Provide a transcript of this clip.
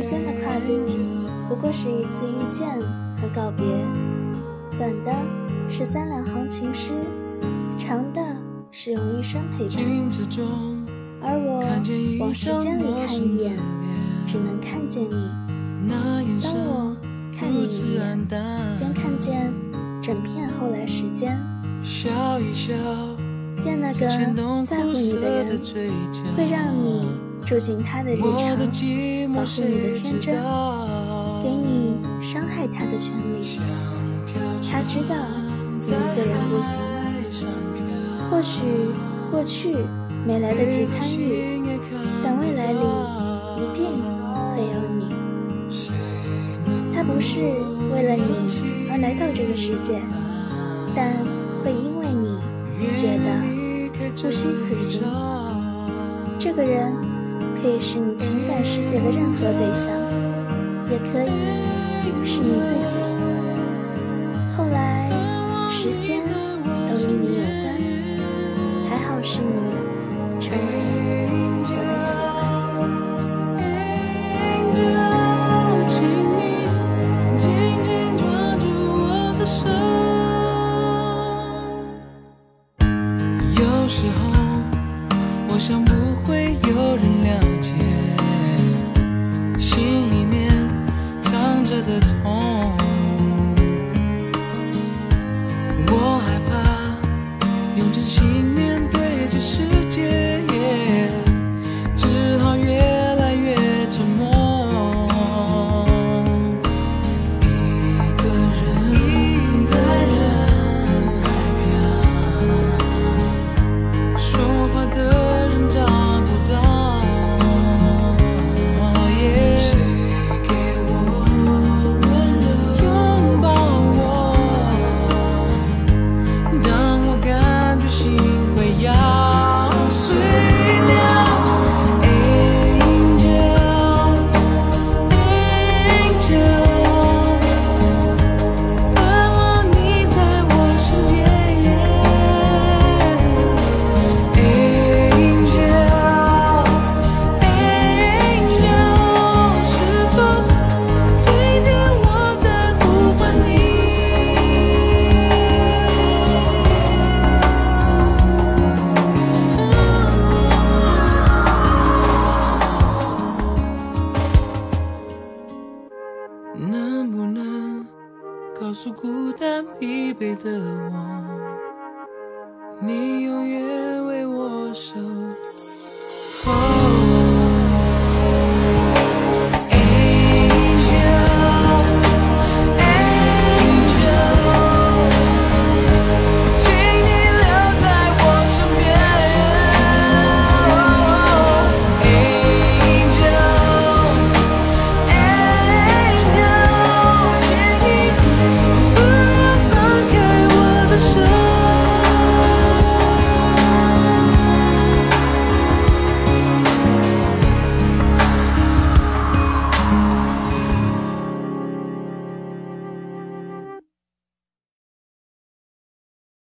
时间的跨度不过是一次遇见和告别，短的是三两行情诗，长的是用一生陪伴。而我往时间里看一眼，只能看见你。当我看你一眼，便看见整片后来时间。愿那个在乎你的人，会让你住进他的日常，保护你的天真，给你伤害他的权利。他知道你一个人不行，或许过去没来得及参与，但未来里一定会有你。他不是为了你而来到这个世界，但会因为你觉得。不虚此行。这个人可以是你情感世界的任何对象，也可以是你自己。后来，时间都与你有关，还好是你成为我的喜欢。时候，我想不 that's home. 能不能告诉孤单疲惫的我，你永远为我守。